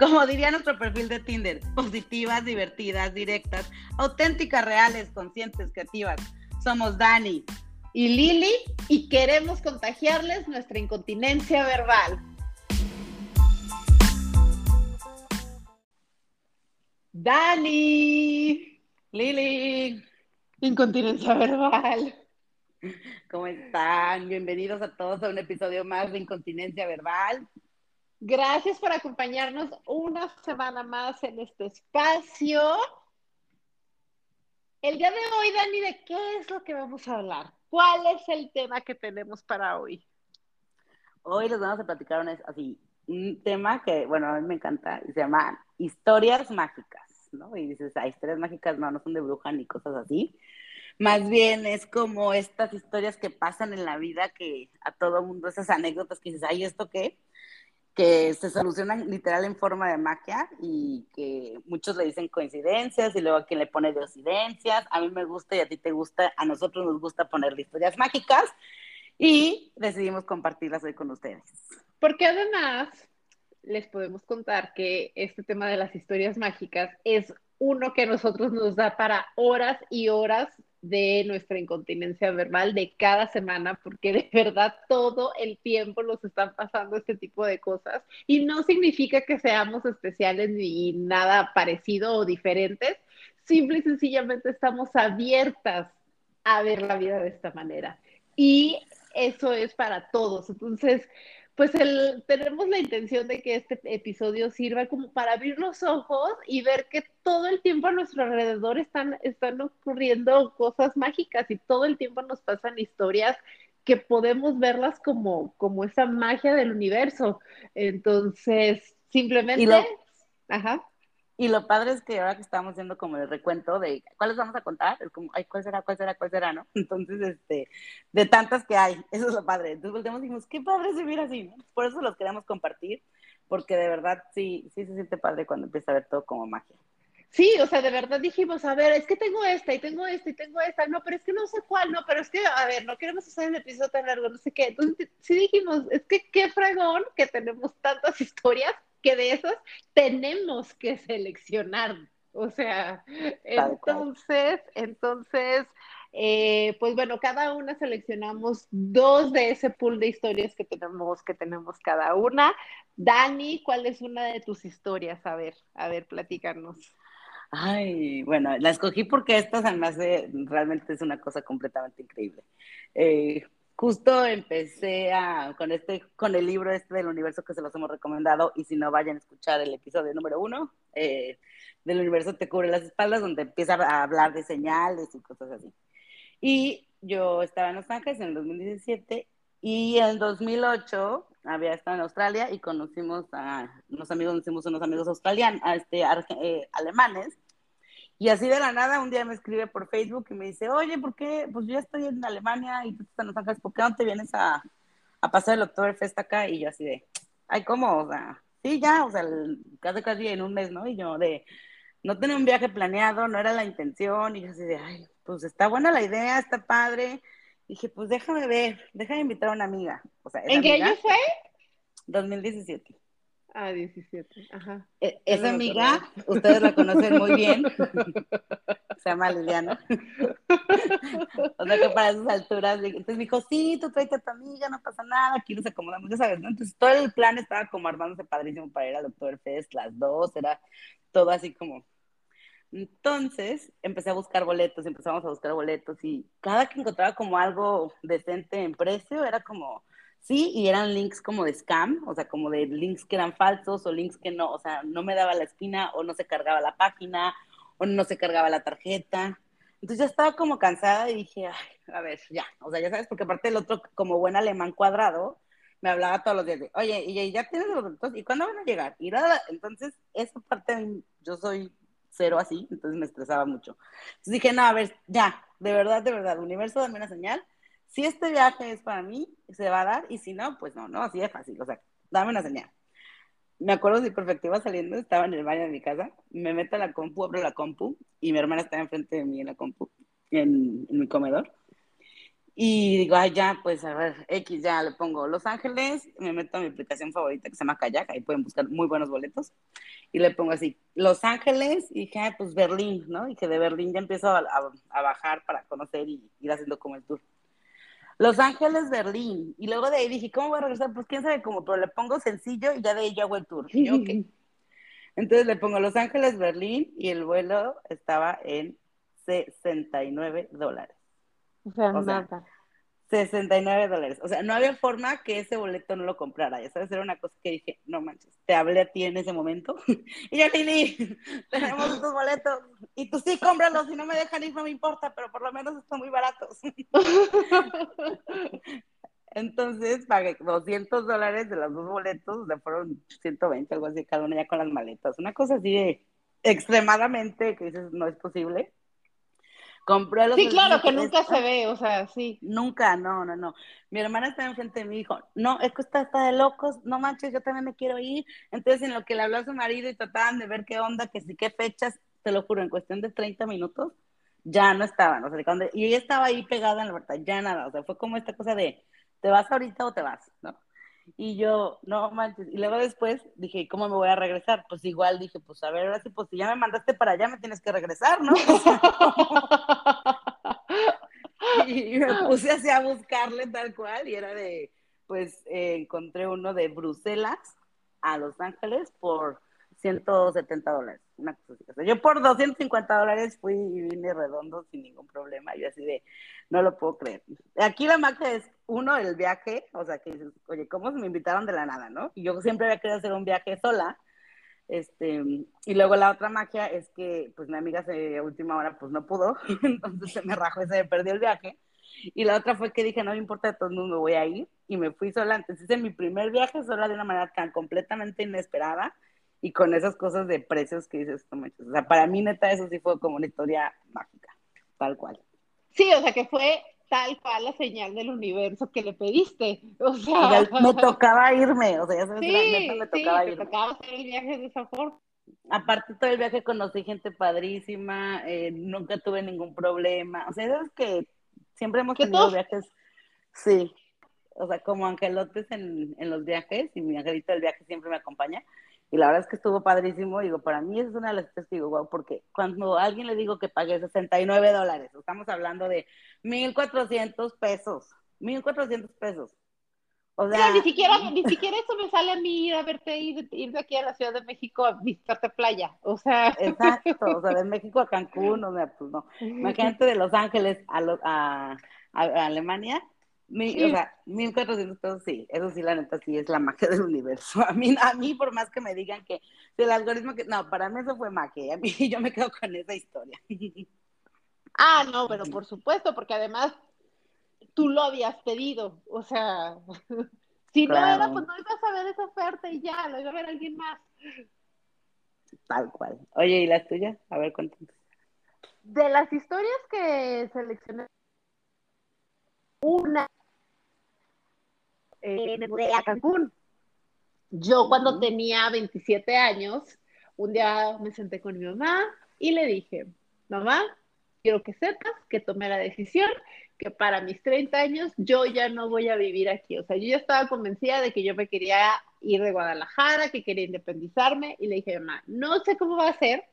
Como diría nuestro perfil de Tinder, positivas, divertidas, directas, auténticas, reales, conscientes, creativas. Somos Dani y Lili y queremos contagiarles nuestra incontinencia verbal. Dani, Lili, incontinencia verbal. ¿Cómo están? Bienvenidos a todos a un episodio más de Incontinencia Verbal. Gracias por acompañarnos una semana más en este espacio. El día de hoy, Dani, ¿de qué es lo que vamos a hablar? ¿Cuál es el tema que tenemos para hoy? Hoy les vamos a platicar un, así, un tema que, bueno, a mí me encanta, y se llama historias mágicas, ¿no? Y dices, ah, historias mágicas no, no son de bruja ni cosas así. Más bien es como estas historias que pasan en la vida que a todo mundo, esas anécdotas que dices, ay, ¿esto qué? Que se solucionan literal en forma de magia y que muchos le dicen coincidencias y luego a quien le pone coincidencias. A mí me gusta y a ti te gusta, a nosotros nos gusta poner historias mágicas y decidimos compartirlas hoy con ustedes. Porque además les podemos contar que este tema de las historias mágicas es uno que a nosotros nos da para horas y horas de nuestra incontinencia verbal de cada semana, porque de verdad todo el tiempo nos están pasando este tipo de cosas y no significa que seamos especiales ni nada parecido o diferentes, simple y sencillamente estamos abiertas a ver la vida de esta manera. Y eso es para todos. Entonces, pues el, tenemos la intención de que este episodio sirva como para abrir los ojos y ver que todo el tiempo a nuestro alrededor están, están ocurriendo cosas mágicas y todo el tiempo nos pasan historias que podemos verlas como, como esa magia del universo. Entonces, simplemente... Ajá. Y lo padre es que ahora que estamos haciendo como el recuento de cuáles vamos a contar, es como, ay, ¿cuál será, cuál será, cuál será, no? Entonces, este, de tantas que hay, eso es lo padre. Entonces volteamos y dijimos, qué padre se mira así, ¿no? Por eso los queremos compartir, porque de verdad sí, sí se siente padre cuando empieza a ver todo como magia. Sí, o sea, de verdad dijimos, a ver, es que tengo esta y tengo esta y tengo esta, no, pero es que no sé cuál, no, pero es que, a ver, no queremos hacer el episodio tan largo, no sé qué. Entonces, sí dijimos, es que qué fregón que tenemos tantas historias que de esas tenemos que seleccionar. O sea, entonces, entonces, eh, pues bueno, cada una seleccionamos dos de ese pool de historias que tenemos, que tenemos cada una. Dani, ¿cuál es una de tus historias? A ver, a ver, platícanos. Ay, bueno, la escogí porque esta además de, realmente es una cosa completamente increíble. Eh, justo empecé a, con, este, con el libro este del universo que se los hemos recomendado y si no vayan a escuchar el episodio número uno eh, del universo te cubre las espaldas donde empieza a hablar de señales y cosas así. Y yo estaba en Los Ángeles en el 2017 y en 2008 había estado en Australia y conocimos a unos amigos, conocimos unos amigos australianos, este, eh, alemanes y así de la nada, un día me escribe por Facebook y me dice, oye, ¿por qué? Pues yo ya estoy en Alemania y tú estás en Los Ángeles, ¿por qué no te vienes a, a pasar el Oktoberfest acá? Y yo así de, ay, ¿cómo? O sea, sí, ya, o sea, casi casi en un mes, ¿no? Y yo de, no tenía un viaje planeado, no era la intención, y yo así de, ay, pues está buena la idea, está padre. dije, pues déjame ver, déjame invitar a una amiga. O sea, ¿En qué año fue? 2017. Ah, 17, ajá. E, esa amiga, ustedes la conocen muy bien, se llama Liliana. o sea que para esas alturas, entonces me dijo, sí, tú tráete a tu amiga, no pasa nada, aquí nos acomodamos, ya sabes, ¿no? Entonces todo el plan estaba como armándose padrísimo para ir al Doctor Fest, las dos, era todo así como... Entonces empecé a buscar boletos, empezamos a buscar boletos y cada que encontraba como algo decente en precio, era como Sí, y eran links como de scam, o sea, como de links que eran falsos o links que no, o sea, no me daba la esquina o no se cargaba la página o no se cargaba la tarjeta. Entonces ya estaba como cansada y dije, Ay, a ver, ya, o sea, ya sabes, porque aparte el otro, como buen alemán cuadrado, me hablaba todos los días de, oye, y ya tienes los datos, ¿y cuándo van a llegar? Y nada, entonces esa parte yo soy cero así, entonces me estresaba mucho. Entonces dije, no, a ver, ya, de verdad, de verdad, universo, dame una señal. Si este viaje es para mí, se va a dar, y si no, pues no, no, así de fácil, o sea, dame una señal. Me acuerdo si perfecto iba saliendo, estaba en el baño de mi casa, me meto a la compu, abro la compu, y mi hermana estaba enfrente de mí en la compu, en, en mi comedor. Y digo, ay, ya, pues a ver, X, ya le pongo Los Ángeles, me meto a mi aplicación favorita que se llama Kayak, ahí pueden buscar muy buenos boletos. Y le pongo así, Los Ángeles, y dije, pues Berlín, ¿no? Y que de Berlín ya empiezo a, a, bajar para conocer y ir haciendo como el tour. Los Ángeles, Berlín. Y luego de ahí dije, ¿cómo voy a regresar? Pues quién sabe cómo, pero le pongo sencillo y ya de ahí yo hago el tour. Y yo, ok. Entonces le pongo Los Ángeles, Berlín, y el vuelo estaba en 69 dólares. O sea, nada. 69 dólares. O sea, no había forma que ese boleto no lo comprara. Ya sabes, era una cosa que dije, no manches, te hablé a ti en ese momento. y ya, Lili, tenemos estos boletos. Y tú sí, cómpralos. Si no me dejan ir, no me importa, pero por lo menos están muy baratos. Entonces pagué 200 dólares de los dos boletos, o sea, fueron 120, algo así, cada uno ya con las maletas. Una cosa así de extremadamente que dices, no es posible. Compré los Sí, claro, que nunca se ve, o sea, sí. Nunca, no, no, no. Mi hermana estaba enfrente de mí y dijo, no, es que está, está de locos, no manches, yo también me quiero ir. Entonces, en lo que le habló a su marido y trataban de ver qué onda, que sí, qué fechas, te lo juro, en cuestión de 30 minutos, ya no estaban. O sea, cuando, y ella estaba ahí pegada en la verdad, ya nada. O sea, fue como esta cosa de, ¿te vas ahorita o te vas? ¿No? Y yo, no manches. Y luego después dije, ¿cómo me voy a regresar? Pues igual dije, pues a ver, ahora sí, pues si ya me mandaste para allá, me tienes que regresar, ¿no? y me puse así a buscarle tal cual y era de, pues eh, encontré uno de Bruselas a Los Ángeles por 170 dólares. Yo por 250 dólares fui y vine redondo sin ningún problema. Yo así de, no lo puedo creer. Aquí la magia es, uno, el viaje, o sea, que dices, oye, ¿cómo me invitaron de la nada, no? Y yo siempre había querido hacer un viaje sola. Este, y luego la otra magia es que, pues mi amiga se, última hora, pues no pudo, entonces se me rajó y se me perdió el viaje. Y la otra fue que dije, no me importa, todos modos me voy a ir. Y me fui sola. Entonces hice mi primer viaje sola de una manera tan completamente inesperada y con esas cosas de precios que dices, no O sea, para mí, neta, eso sí fue como una historia mágica, tal cual. Sí, o sea, que fue tal cual la señal del universo que le pediste. O sea, me tocaba irme, o sea, ya sabes, sí, neta me tocaba sí, irme. tocaba hacer el viaje de esa forma. Aparte, todo el viaje conocí gente padrísima, eh, nunca tuve ningún problema. O sea, es que siempre hemos tenido viajes, sí, o sea, como angelotes en, en los viajes, y mi angelito del viaje siempre me acompaña. Y la verdad es que estuvo padrísimo. Digo, para mí es una de las cosas que digo, wow, porque cuando a alguien le digo que pague 69 dólares, estamos hablando de 1.400 pesos, 1.400 pesos. O sea, ni siquiera, ni siquiera eso me sale a mí ir a verte ir, ir de aquí a la Ciudad de México a visitarte playa. O sea. Exacto, o sea, de México a Cancún, o sea, pues no. Imagínate de Los Ángeles a, a, a Alemania, mi, O sea, 1400 pesos, sí, eso sí, la neta, sí es la magia del universo. A mí, a mí, por más que me digan que el algoritmo que. No, para mí eso fue magia. A mí yo me quedo con esa historia. Ah, no, pero por supuesto, porque además tú lo habías pedido. O sea, si no era, pues no ibas a ver esa oferta y ya, lo iba a ver alguien más. Tal cual. Oye, ¿y las tuyas? A ver, cuéntanos. De las historias que seleccioné, una eh, me mudé a Cancún. Yo cuando tenía 27 años, un día me senté con mi mamá y le dije, mamá, quiero que sepas que tomé la decisión que para mis 30 años yo ya no voy a vivir aquí. O sea, yo ya estaba convencida de que yo me quería ir de Guadalajara, que quería independizarme y le dije, mamá, no sé cómo va a ser,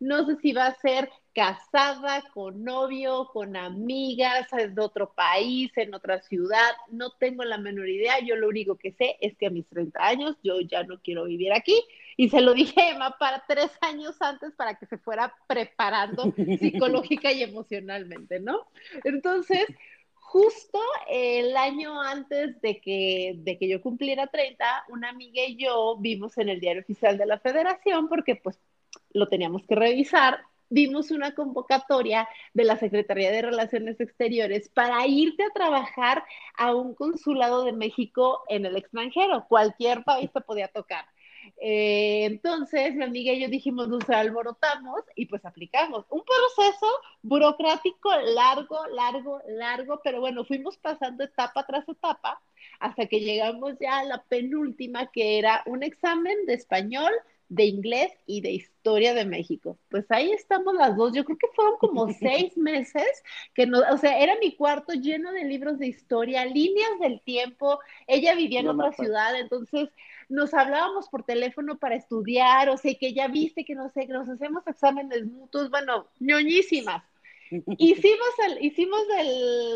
no sé si va a ser casada, con novio, con amigas, de otro país, en otra ciudad, no tengo la menor idea, yo lo único que sé es que a mis 30 años yo ya no quiero vivir aquí. Y se lo dije a Emma para tres años antes para que se fuera preparando psicológica y emocionalmente, ¿no? Entonces, justo el año antes de que, de que yo cumpliera 30, una amiga y yo vimos en el diario oficial de la federación porque pues lo teníamos que revisar, vimos una convocatoria de la Secretaría de Relaciones Exteriores para irte a trabajar a un consulado de México en el extranjero. Cualquier país te podía tocar. Eh, entonces, mi amiga y yo dijimos, nos alborotamos y pues aplicamos. Un proceso burocrático largo, largo, largo, pero bueno, fuimos pasando etapa tras etapa hasta que llegamos ya a la penúltima, que era un examen de español, de inglés y de historia de México. Pues ahí estamos las dos. Yo creo que fueron como seis meses que no, o sea, era mi cuarto lleno de libros de historia, líneas del tiempo. Ella vivía en otra ciudad, entonces nos hablábamos por teléfono para estudiar, o sea, que ya viste que no sé, que nos hacemos exámenes mutuos, bueno, ñoñísimas. hicimos el, hicimos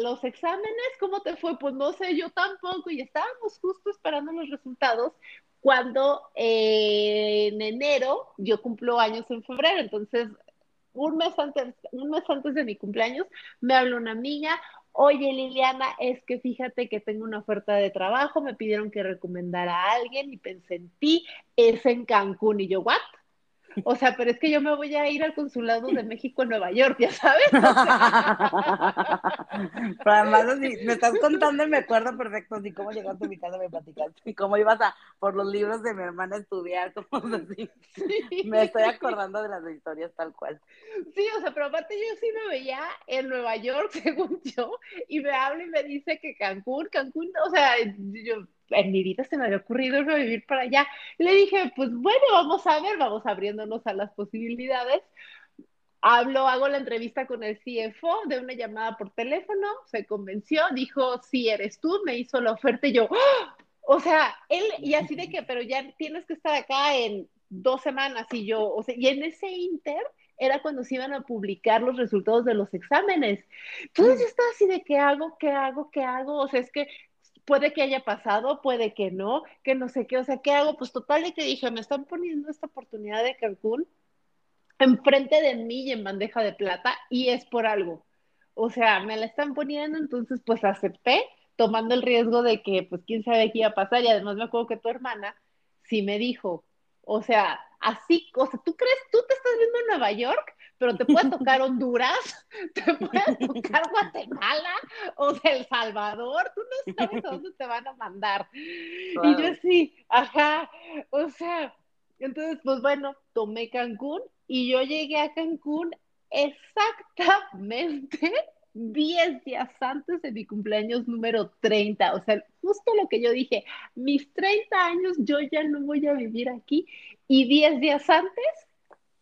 los exámenes, ¿cómo te fue? Pues no sé, yo tampoco, y estábamos justo esperando los resultados cuando eh, en enero yo cumplo años en febrero, entonces un mes antes, un mes antes de mi cumpleaños me habló una amiga, oye Liliana, es que fíjate que tengo una oferta de trabajo, me pidieron que recomendara a alguien y pensé en ti, es en Cancún y yo, ¿what? O sea, pero es que yo me voy a ir al consulado de México en Nueva York, ya sabes. pero además, me estás contando y me acuerdo perfecto así cómo llegaste a mi casa, me platicaste, y cómo ibas a por los libros de mi hermana a estudiar, como así. Me estoy acordando de las historias tal cual. Sí, o sea, pero aparte yo sí me veía en Nueva York, según yo, y me habla y me dice que Cancún, Cancún, o sea, yo en mi vida se me había ocurrido irme a vivir para allá. Le dije, pues bueno, vamos a ver, vamos abriéndonos a las posibilidades. Hablo, hago la entrevista con el CFO de una llamada por teléfono, se convenció, dijo, sí eres tú, me hizo la oferta y yo, ¡Ah! o sea, él, y así de que, pero ya tienes que estar acá en dos semanas y yo, o sea, y en ese inter era cuando se iban a publicar los resultados de los exámenes. Entonces yo estaba así de qué hago, qué hago, qué hago, o sea, es que puede que haya pasado, puede que no, que no sé qué, o sea, ¿qué hago? Pues total de que dije, me están poniendo esta oportunidad de Cancún enfrente de mí y en bandeja de plata y es por algo. O sea, me la están poniendo, entonces pues acepté, tomando el riesgo de que pues quién sabe qué iba a pasar y además me acuerdo que tu hermana sí me dijo, o sea, así, o sea, ¿tú crees, tú te estás viendo en Nueva York? pero te puede tocar Honduras, te puede tocar Guatemala, o sea, El Salvador, tú no sabes a dónde te van a mandar. Y yo sí, ajá, o sea, entonces, pues bueno, tomé Cancún y yo llegué a Cancún exactamente 10 días antes de mi cumpleaños número 30. O sea, justo lo que yo dije, mis 30 años yo ya no voy a vivir aquí. Y 10 días antes,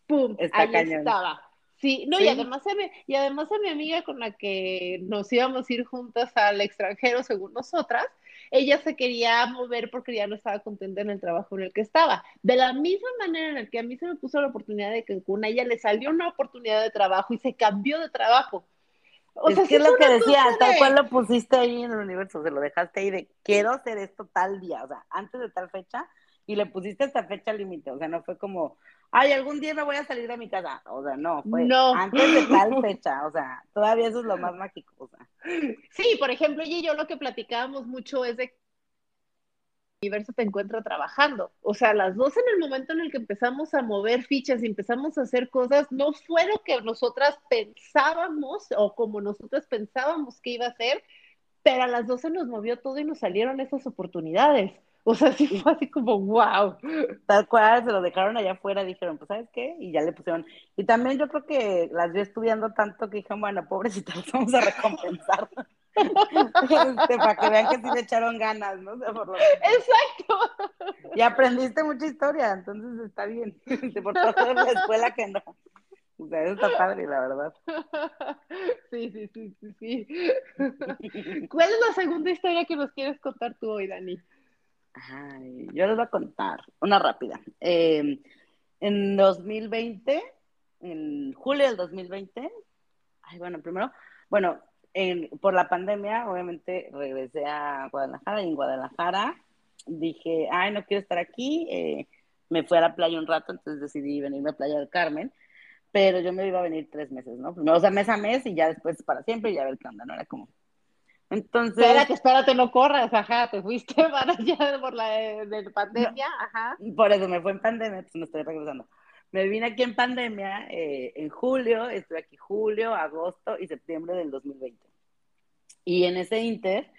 ¡pum! ahí estaba. Sí, no, y además a mi, y además a mi amiga con la que nos íbamos a ir juntas al extranjero, según nosotras, ella se quería mover porque ya no estaba contenta en el trabajo en el que estaba. De la misma manera en la que a mí se me puso la oportunidad de Cancún, a ella le salió una oportunidad de trabajo y se cambió de trabajo. O sea, ¿qué es lo que decía? Tal cual lo pusiste ahí en el universo, se lo dejaste ahí de quiero hacer esto tal día, o sea, antes de tal fecha, y le pusiste esta fecha límite, o sea, no fue como, ay, algún día me voy a salir de mi casa. O sea, no, fue antes de tal fecha. O sea, todavía eso es lo más mágico. O sea. Sí, por ejemplo, ella y yo lo que platicábamos mucho es de que el universo te encuentra trabajando. O sea, las dos en el momento en el que empezamos a mover fichas y empezamos a hacer cosas, no fue lo que nosotras pensábamos o como nosotras pensábamos que iba a ser, pero a las dos se nos movió todo y nos salieron esas oportunidades. O sea, sí fue así como, wow. Tal cual, se lo dejaron allá afuera, dijeron, pues, ¿sabes qué? Y ya le pusieron. Y también yo creo que las vi estudiando tanto que dijeron, bueno, pobrecitas, las vamos a recompensar. este, para que vean que sí le echaron ganas, ¿no? Exacto. Y aprendiste mucha historia, entonces está bien. Te portaste en la escuela que no. O sea, eso está padre, la verdad. Sí, sí, sí, sí, sí. ¿Cuál es la segunda historia que nos quieres contar tú hoy, Dani? Ay, yo les voy a contar una rápida. Eh, en 2020, en julio del 2020, ay, bueno, primero, bueno, por la pandemia, obviamente regresé a Guadalajara y en Guadalajara dije, ay, no quiero estar aquí. Eh, me fui a la playa un rato, entonces decidí venirme a Playa del Carmen, pero yo me iba a venir tres meses, ¿no? Primero, o sea, mes a mes y ya después para siempre y ya ver qué onda, ¿no? Era como, entonces. Espérate, espérate, no corras, ajá, te fuiste para allá por la de, pandemia, ajá. Por eso me fue en pandemia, pues me estoy regresando. Me vine aquí en pandemia eh, en julio, estuve aquí julio, agosto y septiembre del 2020. Y en ese inter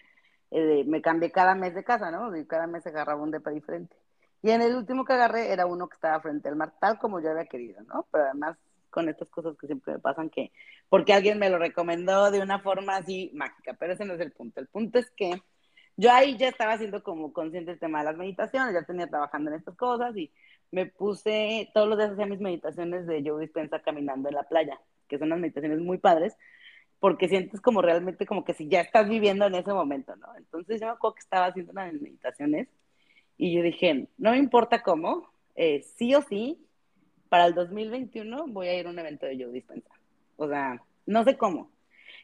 eh, me cambié cada mes de casa, ¿no? Y cada mes agarraba un depa diferente. Y en el último que agarré era uno que estaba frente al mar, tal como yo había querido, ¿no? Pero además con estas cosas que siempre me pasan, que porque alguien me lo recomendó de una forma así mágica, pero ese no es el punto. El punto es que yo ahí ya estaba haciendo como consciente el tema de las meditaciones, ya tenía trabajando en estas cosas y me puse, todos los días hacía mis meditaciones de yo dispensa caminando en la playa, que son unas meditaciones muy padres, porque sientes como realmente como que si ya estás viviendo en ese momento, ¿no? Entonces yo me acuerdo que estaba haciendo unas meditaciones y yo dije, no me importa cómo, eh, sí o sí, para el 2021 voy a ir a un evento de Joe Dispensa. O sea, no sé cómo.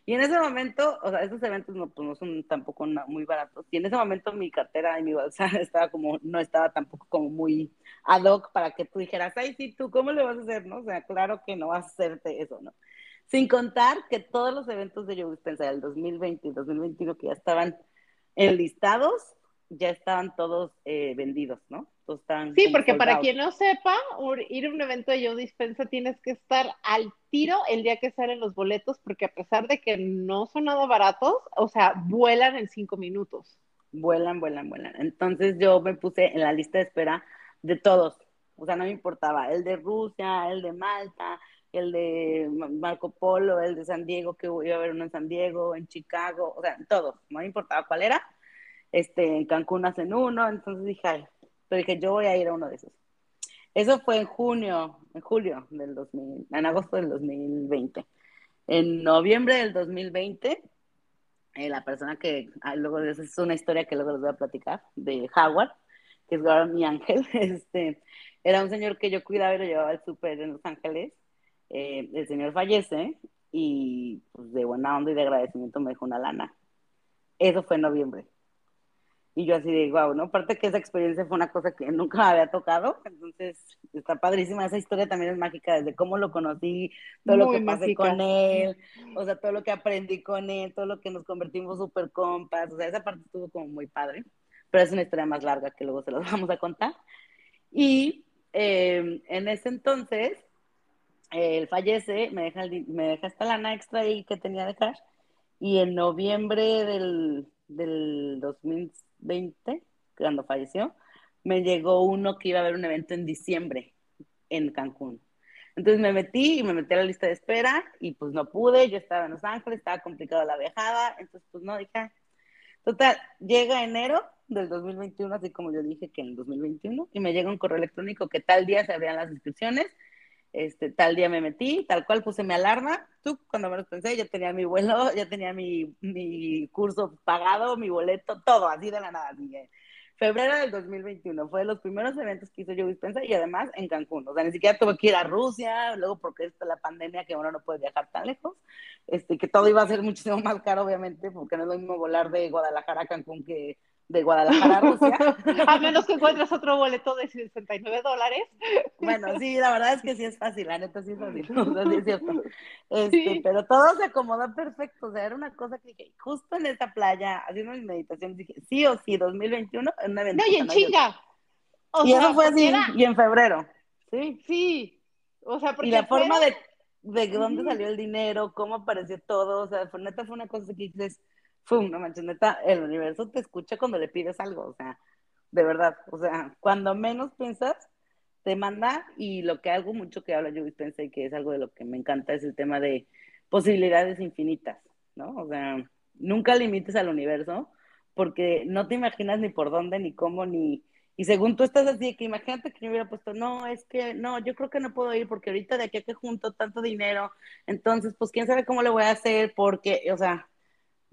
Y en ese momento, o sea, esos eventos no, pues no son tampoco muy baratos. Y en ese momento mi cartera y mi bolsa estaba como, no estaba tampoco como muy ad hoc para que tú dijeras, ay, sí, tú, ¿cómo le vas a hacer? ¿No? O sea, claro que no vas a hacerte eso, ¿no? Sin contar que todos los eventos de Joe Dispensa del 2020 y 2021 que ya estaban enlistados, ya estaban todos eh, vendidos, ¿no? sí, porque para quien no sepa, ir a un evento de Yo Dispensa tienes que estar al tiro el día que salen los boletos, porque a pesar de que no son nada baratos, o sea, vuelan en cinco minutos. Vuelan, vuelan, vuelan. Entonces yo me puse en la lista de espera de todos. O sea, no me importaba el de Rusia, el de Malta, el de Marco Polo, el de San Diego, que iba a haber uno en San Diego, en Chicago, o sea, todos. No me importaba cuál era. Este, en Cancún hacen uno, entonces dije, pero dije, yo voy a ir a uno de esos. Eso fue en junio, en julio del 2000, en agosto del 2020. En noviembre del 2020, eh, la persona que, ah, luego luego es una historia que luego les voy a platicar, de Howard, que es ahora mi ángel, este, era un señor que yo cuidaba y lo llevaba al súper en Los Ángeles. Eh, el señor fallece y pues de buena onda y de agradecimiento me dejó una lana. Eso fue en noviembre. Y yo así de, wow, ¿no? Aparte que esa experiencia fue una cosa que nunca me había tocado, entonces está padrísima, esa historia también es mágica, desde cómo lo conocí, todo lo que pasé con él, o sea, todo lo que aprendí con él, todo lo que nos convertimos súper compas, o sea, esa parte estuvo como muy padre, pero es una historia más larga que luego se los vamos a contar. Y eh, en ese entonces, él fallece, me deja, me deja esta lana extra ahí que tenía de cash, y en noviembre del, del 2000 20, cuando falleció, me llegó uno que iba a haber un evento en diciembre en Cancún. Entonces me metí y me metí a la lista de espera y pues no pude, yo estaba en Los Ángeles, estaba complicada la viajada, entonces pues no, dije, ah". total, llega enero del 2021, así como yo dije que en el 2021, y me llega un correo electrónico que tal día se abrían las inscripciones, este, tal día me metí, tal cual puse mi alarma, tú cuando me lo pensé ya tenía mi vuelo, ya tenía mi, mi curso pagado, mi boleto, todo, así de la nada, así febrero del 2021 fue de los primeros eventos que hizo yo Dispensa y además en Cancún. O sea, ni siquiera tuve que ir a Rusia, luego porque está la pandemia que uno no puede viajar tan lejos, este, que todo iba a ser muchísimo más caro, obviamente, porque no es lo mismo volar de Guadalajara a Cancún que de Guadalajara Rusia. a menos que encuentres otro boleto de 69 dólares. Bueno, sí, la verdad es que sí es fácil, la neta sí es fácil, sí es cierto. Este, Pero todo se acomodó perfecto, o sea, era una cosa que dije, justo en esa playa, haciendo mi meditación, dije, sí o sí, 2021, en una No, y en chinga. y eso fue así, y en febrero, sí. Sí, o sea, porque... Y la forma de, de dónde salió el dinero, cómo apareció todo, o sea, fue, neta fue una cosa que dices ¡Fum! No manches, neta, el universo te escucha cuando le pides algo, o sea, de verdad, o sea, cuando menos piensas, te manda y lo que algo mucho que habla yo pensé que es algo de lo que me encanta es el tema de posibilidades infinitas, ¿no? O sea, nunca limites al universo porque no te imaginas ni por dónde, ni cómo, ni... Y según tú estás así, que imagínate que yo hubiera puesto, no, es que no, yo creo que no puedo ir porque ahorita de aquí a que junto tanto dinero, entonces, pues quién sabe cómo le voy a hacer, porque, o sea,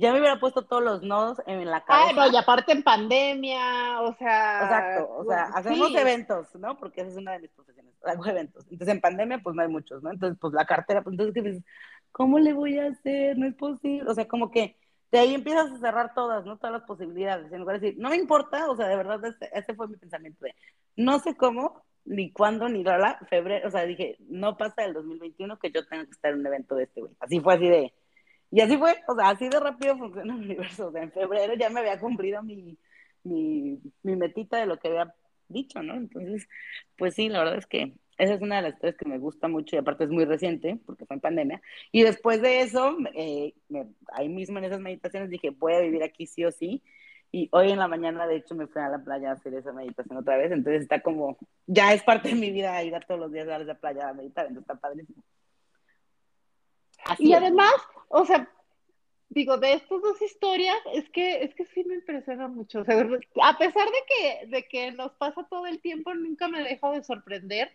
ya me hubiera puesto todos los nodos en la cabeza. Ay, no, y aparte en pandemia, o sea. Exacto, o sea, hacemos eventos, ¿no? Porque esa es una de mis profesiones, hago eventos. Entonces en pandemia, pues no hay muchos, ¿no? Entonces, pues la cartera, pues entonces, ¿qué ¿cómo le voy a hacer? No es posible. O sea, como que de ahí empiezas a cerrar todas, ¿no? Todas las posibilidades. En lugar de decir, no me importa, o sea, de verdad, ese, ese fue mi pensamiento de, no sé cómo, ni cuándo, ni la, febrero, o sea, dije, no pasa el 2021 que yo tenga que estar en un evento de este güey. Así fue así de y así fue, o sea, así de rápido funciona el universo. O sea, en febrero ya me había cumplido mi, mi, mi metita de lo que había dicho, ¿no? Entonces, pues sí, la verdad es que esa es una de las tres que me gusta mucho y aparte es muy reciente porque fue en pandemia. Y después de eso, eh, ahí mismo en esas meditaciones dije, voy a vivir aquí sí o sí. Y hoy en la mañana, de hecho, me fui a la playa a hacer esa meditación otra vez. Entonces está como, ya es parte de mi vida ir a todos los días a la playa a meditar. Entonces está padrísimo. Y además, o sea, digo, de estas dos historias, es que, es que sí me impresiona mucho. O sea, a pesar de que, de que nos pasa todo el tiempo, nunca me dejo de sorprender.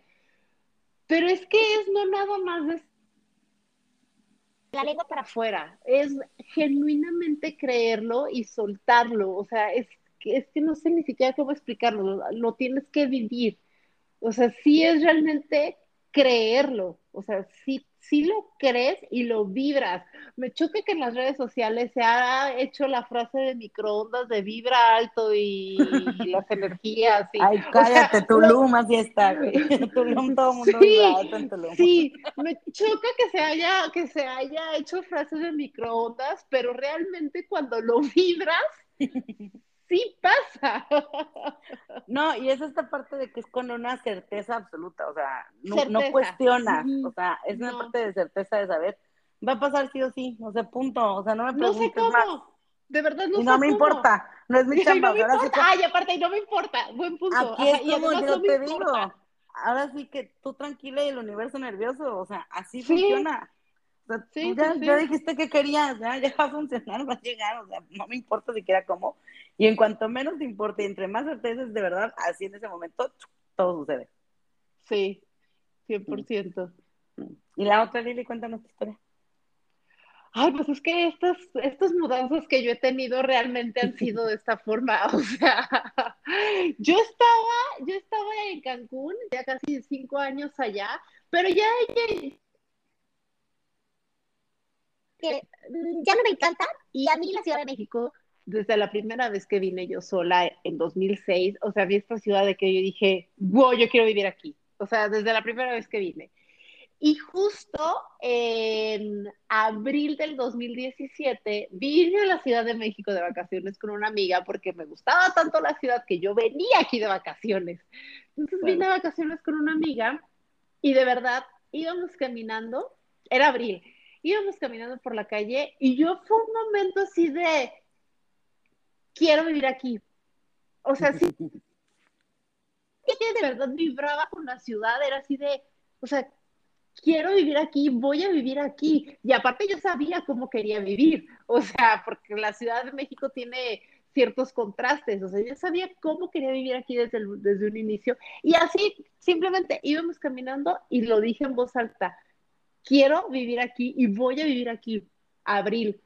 Pero es que es no nada más de la lengua para afuera, es genuinamente creerlo y soltarlo, o sea, es, es que no sé ni siquiera cómo explicarlo, lo tienes que vivir, o sea, sí es realmente creerlo, o sea, sí si lo crees y lo vibras. Me choca que en las redes sociales se ha hecho la frase de microondas de vibra alto y, las energías. Ay, cállate, Tulum, así está, Tulum, todo el mundo sí, alto en Tulum. Sí, me choca que se, haya, que se haya hecho frases de microondas, pero realmente cuando lo vibras, sí pasa. No, y es esta parte de que es con una certeza absoluta, o sea, no, no cuestionas, o sea, es una parte de certeza de saber, va a pasar sí o sí, o sea, punto, o sea, no me preguntes no sé cómo. más. De verdad no y sé no me importa, no es mi chamba. No. Ay, aparte, no me importa, buen punto. Aquí es como yo te digo, ahora sí que tú tranquila y el universo nervioso, o sea, así funciona. O sea, sí, ya, ya, dijiste que querías, ya, ya va a funcionar, va a llegar, o sea, no me importa siquiera cómo, y en cuanto menos te importe, entre más certezas, de verdad, así en ese momento, todo sucede. Sí, 100%. Y la otra, Lili, cuéntanos tu historia. Ay, pues es que estas, estas mudanzas que yo he tenido realmente han sido de esta forma. O sea, yo estaba, yo estaba en Cancún, ya casi cinco años allá, pero ya, que ya no me encanta y a mí la Ciudad de México desde la primera vez que vine yo sola en 2006, o sea, vi esta ciudad de que yo dije, wow, yo quiero vivir aquí. O sea, desde la primera vez que vine. Y justo en abril del 2017 vine a la Ciudad de México de vacaciones con una amiga porque me gustaba tanto la ciudad que yo venía aquí de vacaciones. Entonces vine de vacaciones con una amiga y de verdad íbamos caminando, era abril, íbamos caminando por la calle y yo fue un momento así de, quiero vivir aquí. O sea, sí, de verdad vibraba con la ciudad, era así de, o sea, quiero vivir aquí, voy a vivir aquí. Y aparte yo sabía cómo quería vivir, o sea, porque la Ciudad de México tiene ciertos contrastes, o sea, yo sabía cómo quería vivir aquí desde, desde un inicio. Y así simplemente íbamos caminando y lo dije en voz alta, quiero vivir aquí y voy a vivir aquí. Abril,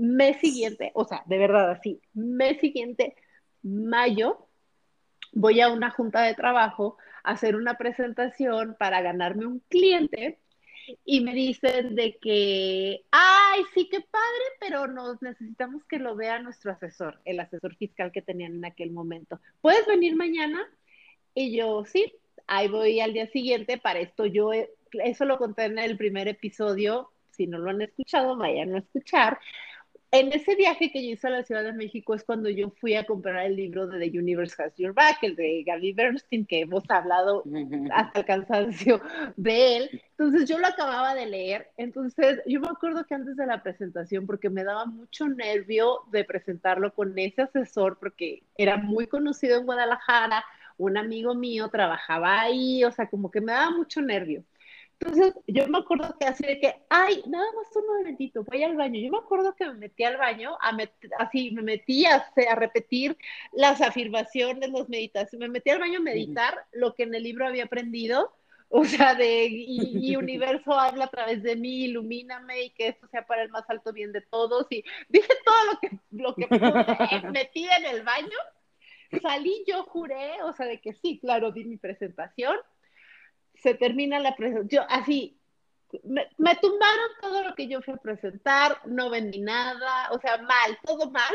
mes siguiente, o sea, de verdad así, mes siguiente, mayo, voy a una junta de trabajo a hacer una presentación para ganarme un cliente y me dicen de que, ay, sí, qué padre, pero nos necesitamos que lo vea nuestro asesor, el asesor fiscal que tenían en aquel momento. ¿Puedes venir mañana? Y yo, sí, ahí voy al día siguiente, para esto yo, eso lo conté en el primer episodio, si no lo han escuchado, vayan a escuchar en ese viaje que yo hice a la Ciudad de México es cuando yo fui a comprar el libro de The Universe Has Your Back, el de Gary Bernstein, que hemos hablado hasta el cansancio de él. Entonces yo lo acababa de leer. Entonces yo me acuerdo que antes de la presentación, porque me daba mucho nervio de presentarlo con ese asesor, porque era muy conocido en Guadalajara, un amigo mío trabajaba ahí, o sea, como que me daba mucho nervio. Entonces, yo me acuerdo que así de que, ay, nada más un momentito, voy al baño. Yo me acuerdo que me metí al baño, a así, me metí a, a, repetir las afirmaciones, las meditaciones, me metí al baño a meditar lo que en el libro había aprendido, o sea, de, y, universo habla a través de mí, ilumíname y que esto sea para el más alto bien de todos. Y dije todo lo que, lo que metí en el baño. Salí, yo juré, o sea, de que sí, claro, di mi presentación se termina la presentación, así, me, tumbaron todo lo que yo fui a presentar, no vendí nada, o sea, mal, todo mal.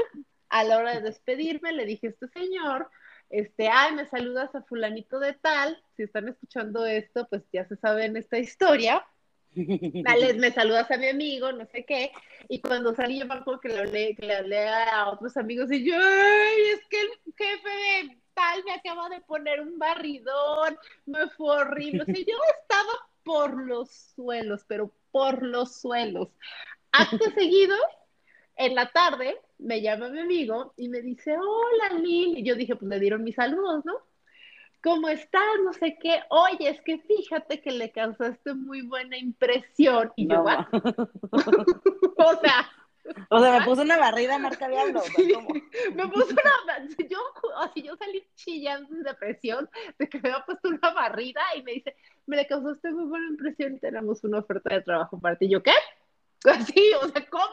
A la hora de despedirme le dije a este señor, este, ay, me saludas a fulanito de tal, si están escuchando esto, pues ya se saben esta historia. Me saludas a mi amigo, no sé qué, y cuando salí yo me acuerdo que le hablé, que le hablé a otros amigos y yo, ay, es que el jefe de tal, me acaba de poner un barridón, me fue horrible. O sea, yo estaba por los suelos, pero por los suelos. Acto seguido, en la tarde, me llama mi amigo y me dice, hola Lili. Y yo dije, pues le dieron mis saludos, ¿no? ¿Cómo estás? No sé qué. Oye, es que fíjate que le causaste muy buena impresión. Y yo, ¿va? o sea, o sea, me puso una barrida marca diablo. me puso una. Yo, así yo salí chillando de depresión de que me había puesto una barrida y me dice, me le causaste muy buena impresión y tenemos una oferta de trabajo para ti. Y yo, ¿qué? Así, o sea, ¿cómo?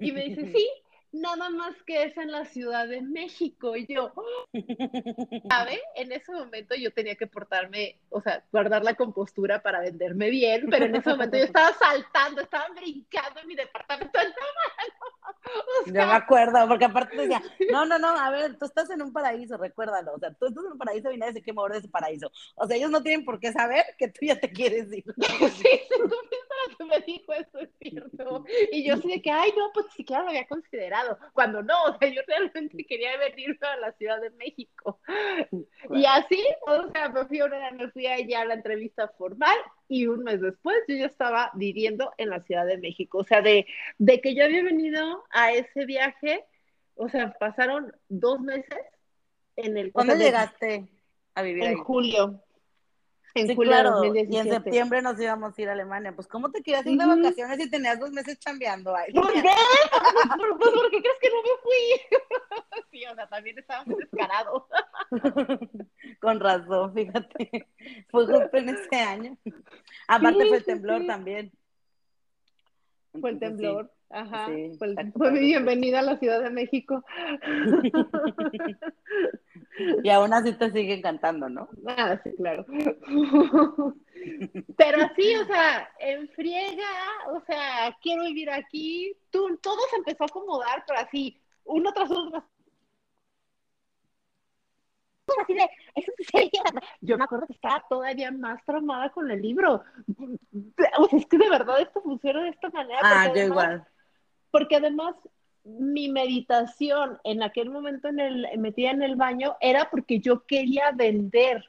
Y me dice, sí, nada más que es en la Ciudad de México. Y yo, ¿sabe? En ese momento yo tenía que portarme, o sea, guardar la compostura para venderme bien, pero en ese momento yo estaba saltando, estaba brincando en mi departamento. O me acuerdo, porque aparte decía, no, no, no, a ver, tú estás en un paraíso, recuérdalo, o sea, tú estás en un paraíso y nadie se qué mover de ese paraíso. O sea, ellos no tienen por qué saber que tú ya te quieres ir. sí, tú me dijo eso, es cierto. Y yo así de que, ay, no, pues ni siquiera lo había considerado, cuando no, o sea, yo realmente quería venir a la Ciudad de México. Y así, o sea, me fui, me fui allá a la entrevista formal y un mes después yo ya estaba viviendo en la Ciudad de México. O sea, de, de que yo había venido a ese viaje, o sea, pasaron dos meses en el... ¿Cuándo llegaste a vivir En julio. En sí, julio claro. Y en septiembre nos íbamos a ir a Alemania. Pues, ¿cómo te quedas ir de vacaciones y tenías dos meses chambeando ahí? ¿Por qué? pues, ¿por qué crees que no me fui? sí, o sea, también estábamos descarados. Con razón, fíjate. Fue justo en ese año. Aparte fue el temblor también. Fue el temblor. Ajá, fue, bienvenida a la Ciudad de México. y aún así te sigue encantando, ¿no? Ah, sí, claro. Pero sí, o sea, en friega, o sea, quiero vivir aquí. Tú, todo se empezó a acomodar, pero así, uno tras otro. Así de, eso Yo me acuerdo que estaba todavía más traumada con el libro. O sea, es que de verdad esto funciona de esta manera. Ah, yo igual porque además mi meditación en aquel momento en el, metida en el baño era porque yo quería vender,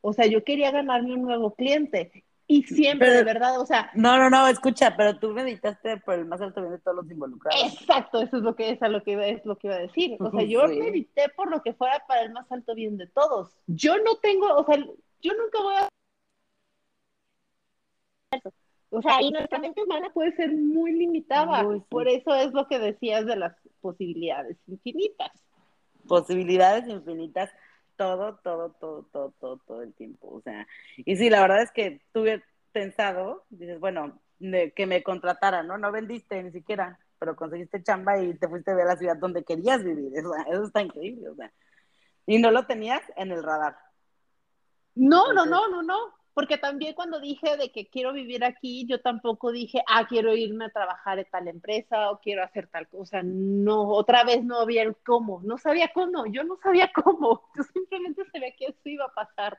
o sea, yo quería ganarme un nuevo cliente. Y siempre, de verdad, o sea. No, no, no, escucha, pero tú meditaste por el más alto bien de todos los involucrados. Exacto, eso es lo que, es lo que, es lo que iba a decir. O sea, yo medité por lo que fuera para el más alto bien de todos. Yo no tengo, o sea, yo nunca voy a o sea, y nuestra mente humana puede ser muy limitada. Por eso es lo que decías de las posibilidades infinitas. Posibilidades infinitas, todo, todo, todo, todo, todo, todo el tiempo. O sea, y sí, la verdad es que tuve pensado, dices, bueno, que me contratara, ¿no? No vendiste ni siquiera, pero conseguiste chamba y te fuiste a ver la ciudad donde querías vivir. Eso, eso está increíble, o sea. Y no lo tenías en el radar. No, no, no, no, no porque también cuando dije de que quiero vivir aquí, yo tampoco dije, ah, quiero irme a trabajar en tal empresa o quiero hacer tal cosa. No, otra vez no había el cómo, no sabía cómo, yo no sabía cómo, yo simplemente sabía que eso iba a pasar.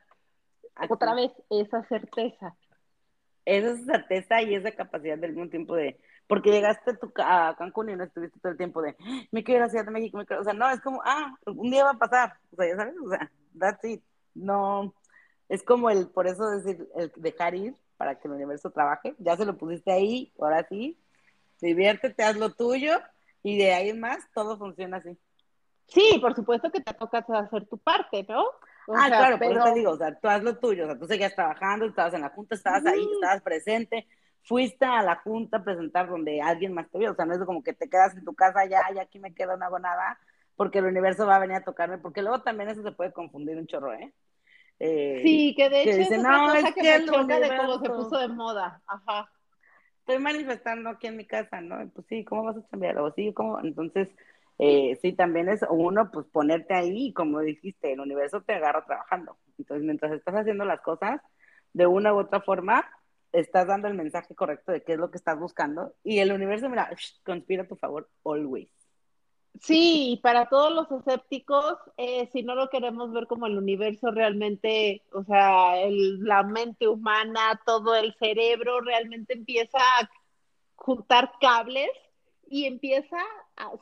Otra vez, esa certeza. Esa certeza y esa capacidad del mismo tiempo de, porque llegaste a Cancún y no estuviste todo el tiempo de, me quiero ir a Ciudad de México, me quiero, o sea, no, es como, ah, un día va a pasar, o sea, ya sabes, o sea, that's it, no, es como el, por eso decir, el dejar ir para que el universo trabaje. Ya se lo pusiste ahí, ahora sí. Diviértete, haz lo tuyo y de ahí en más todo funciona así. Sí, por supuesto que te toca hacer tu parte, ¿no? ah, claro, pero... por te digo, o sea, tú haz lo tuyo, o sea, tú seguías trabajando, estabas en la junta, estabas ahí, estabas presente, fuiste a la junta a presentar donde alguien más te vio, o sea, no es como que te quedas en tu casa, ya, ya aquí me quedo, no hago nada, porque el universo va a venir a tocarme, porque luego también eso se puede confundir un chorro, ¿eh? Eh, sí, que de hecho es no, cosa que, me choca de cómo se puso de moda. Ajá. Estoy manifestando aquí en mi casa, ¿no? Pues sí, ¿cómo vas a cambiar? O sí, ¿cómo? Entonces, eh, sí, también es uno, pues ponerte ahí, como dijiste, el universo te agarra trabajando. Entonces, mientras estás haciendo las cosas, de una u otra forma, estás dando el mensaje correcto de qué es lo que estás buscando y el universo, mira, conspira a tu favor, always. Sí, para todos los escépticos, eh, si no lo queremos ver como el universo realmente, o sea, la mente humana, todo el cerebro realmente empieza a juntar cables y empieza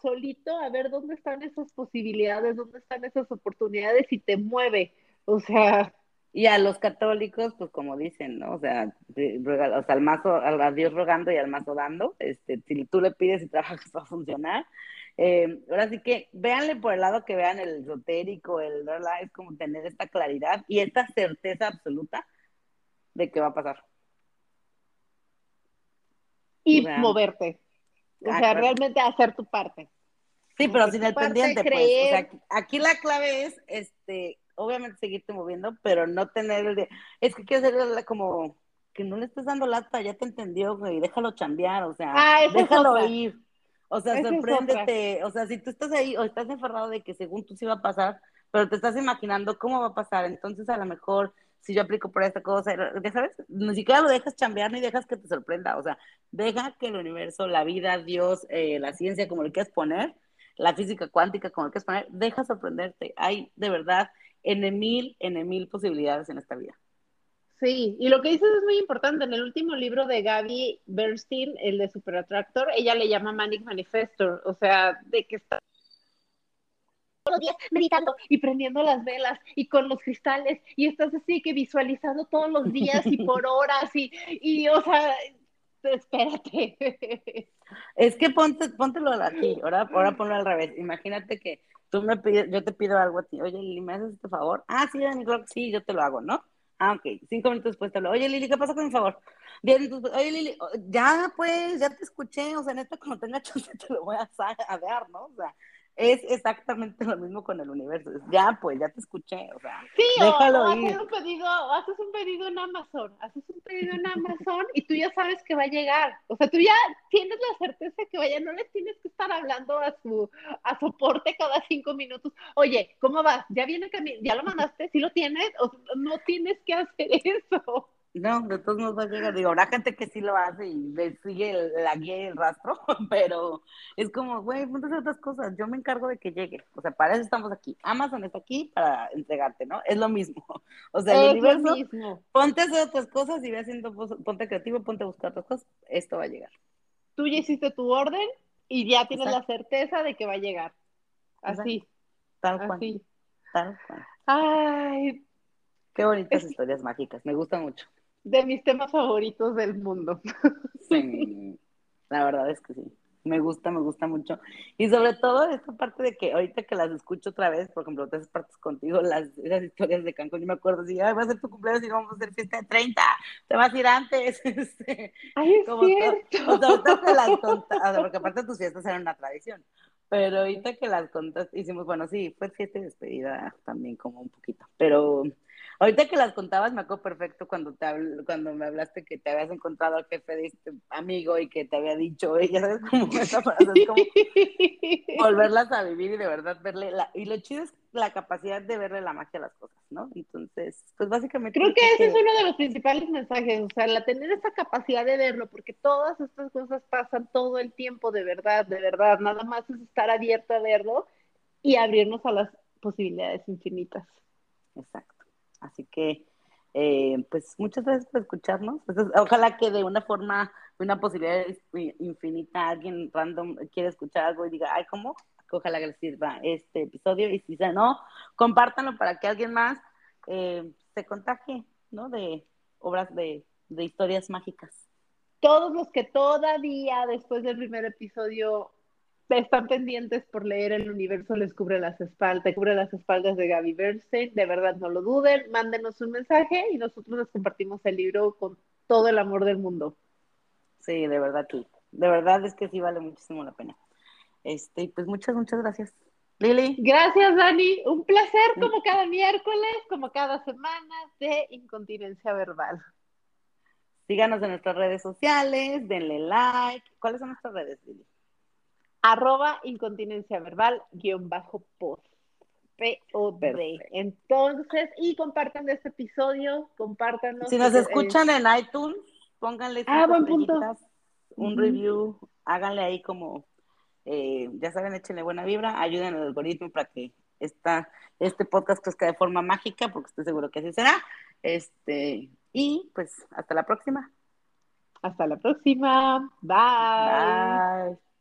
solito a ver dónde están esas posibilidades, dónde están esas oportunidades y te mueve. O sea, y a los católicos, pues como dicen, ¿no? O sea, o sea al mazo, a Dios rogando y al mazo dando, este, si tú le pides y trabajas va a funcionar. Eh, ahora sí que véanle por el lado que vean el esotérico, el es como tener esta claridad y esta certeza absoluta de que va a pasar. Y moverte. O sea, realmente hacer tu parte. Sí, pero sin el pendiente, pues. O sea, aquí la clave es, este, obviamente seguirte moviendo, pero no tener el de, es que quiero hacer como que no le estés dando lata, ya te entendió, güey, déjalo chambear, o sea, ah, déjalo ir. O sea, sorpréndete, o sea, si tú estás ahí o estás enferrado de que según tú sí va a pasar, pero te estás imaginando cómo va a pasar, entonces a lo mejor si yo aplico por esta cosa, ya sabes, ni siquiera lo dejas chambear ni dejas que te sorprenda, o sea, deja que el universo, la vida, Dios, eh, la ciencia, como le quieras poner, la física cuántica, como le quieras poner, deja sorprenderte. Hay de verdad en mil, en mil posibilidades en esta vida. Sí, y lo que dices es muy importante. En el último libro de Gaby Bernstein, el de Super Attractor, ella le llama Manic Manifestor, o sea, de que está todos los días meditando y prendiendo las velas y con los cristales y estás así que visualizando todos los días y por horas y, y o sea, espérate. Es que ponte, póntelo ti, ahora, ahora ponlo al revés. Imagínate que tú me pides, yo te pido algo a ti, oye ¿me haces este favor? Ah, sí, Dani, sí, yo te lo hago, ¿no? Ah, ok, cinco minutos después te lo, oye Lili, ¿qué pasa con mi favor? Bien, oye Lili, ya pues, ya te escuché, o sea, neta, cuando tenga chance te lo voy a, a dar, ¿no? O sea, es exactamente lo mismo con el universo. Ya, pues, ya te escuché, o sea, sí, déjalo o, haces un pedido, haces un pedido en Amazon, haces un pedido en Amazon y tú ya sabes que va a llegar. O sea, tú ya tienes la certeza que vaya, no le tienes que estar hablando a su a soporte cada cinco minutos. Oye, ¿cómo vas? ¿Ya viene camino? ¿Ya lo mandaste? ¿Sí lo tienes? O no tienes que hacer eso. No, de todos modos va a llegar. Digo, habrá gente que sí lo hace y le sigue la guía y el rastro, pero es como, güey, muchas otras cosas. Yo me encargo de que llegue. O sea, para eso estamos aquí. Amazon está aquí para entregarte, ¿no? Es lo mismo. O sea, el universo, mismo. ponte a hacer otras cosas y ve haciendo, ponte creativo, ponte a buscar otras cosas. Esto va a llegar. Tú ya hiciste tu orden y ya tienes la certeza de que va a llegar. Así. Tal cual. Así. Tal cual. Ay. Qué bonitas historias mágicas. Me gusta mucho de mis temas favoritos del mundo. Sí, la verdad es que sí. Me gusta, me gusta mucho. Y sobre todo esta parte de que ahorita que las escucho otra vez, por ejemplo, otras partes contigo, las, esas historias de Cancún, yo me acuerdo, si va a ser tu cumpleaños y vamos a hacer fiesta de 30, te vas a ir antes. Este, Ay, es cierto. o sea, que las contas, porque aparte tus fiestas eran una tradición. Pero ahorita que las contas, hicimos, bueno, sí, fue fiesta y despedida también como un poquito, pero Ahorita que las contabas, me acuerdo perfecto cuando te cuando me hablaste que te habías encontrado al jefe de este amigo y que te había dicho, ella sabes cómo esa frase es como volverlas a vivir y de verdad verle la, y lo chido es la capacidad de verle la magia a las cosas, ¿no? Entonces, pues básicamente creo que ese es uno de los principales mensajes, o sea, la tener esa capacidad de verlo, porque todas estas cosas pasan todo el tiempo, de verdad, de verdad, nada más es estar abierto a verlo y abrirnos a las posibilidades infinitas. Exacto. Así que, eh, pues muchas gracias por escucharnos. ojalá que de una forma, una posibilidad infinita, alguien random quiera escuchar algo y diga, ay, ¿cómo? Ojalá que les sirva este episodio y si no, compártanlo para que alguien más eh, se contagie, ¿no? De obras de, de historias mágicas. Todos los que todavía después del primer episodio están pendientes por leer El universo les cubre las espaldas, cubre las espaldas de Gaby Bernstein, de verdad no lo duden, mándenos un mensaje y nosotros les compartimos el libro con todo el amor del mundo. Sí, de verdad sí, de verdad es que sí vale muchísimo la pena. Este, pues muchas, muchas gracias. Lili. Gracias, Dani. Un placer como cada miércoles, como cada semana de incontinencia verbal. Síganos en nuestras redes sociales, denle like. ¿Cuáles son nuestras redes, Lili? Arroba incontinencia verbal guion bajo pod. P-O-D. Entonces, y compartan este episodio, compártanos. Si nos escuchan en iTunes, pónganle ah, un review, háganle ahí como, eh, ya saben, échenle buena vibra, ayuden al algoritmo para que esta, este podcast crezca de forma mágica, porque estoy seguro que así será. Este, y pues hasta la próxima. Hasta la próxima. Bye. Bye.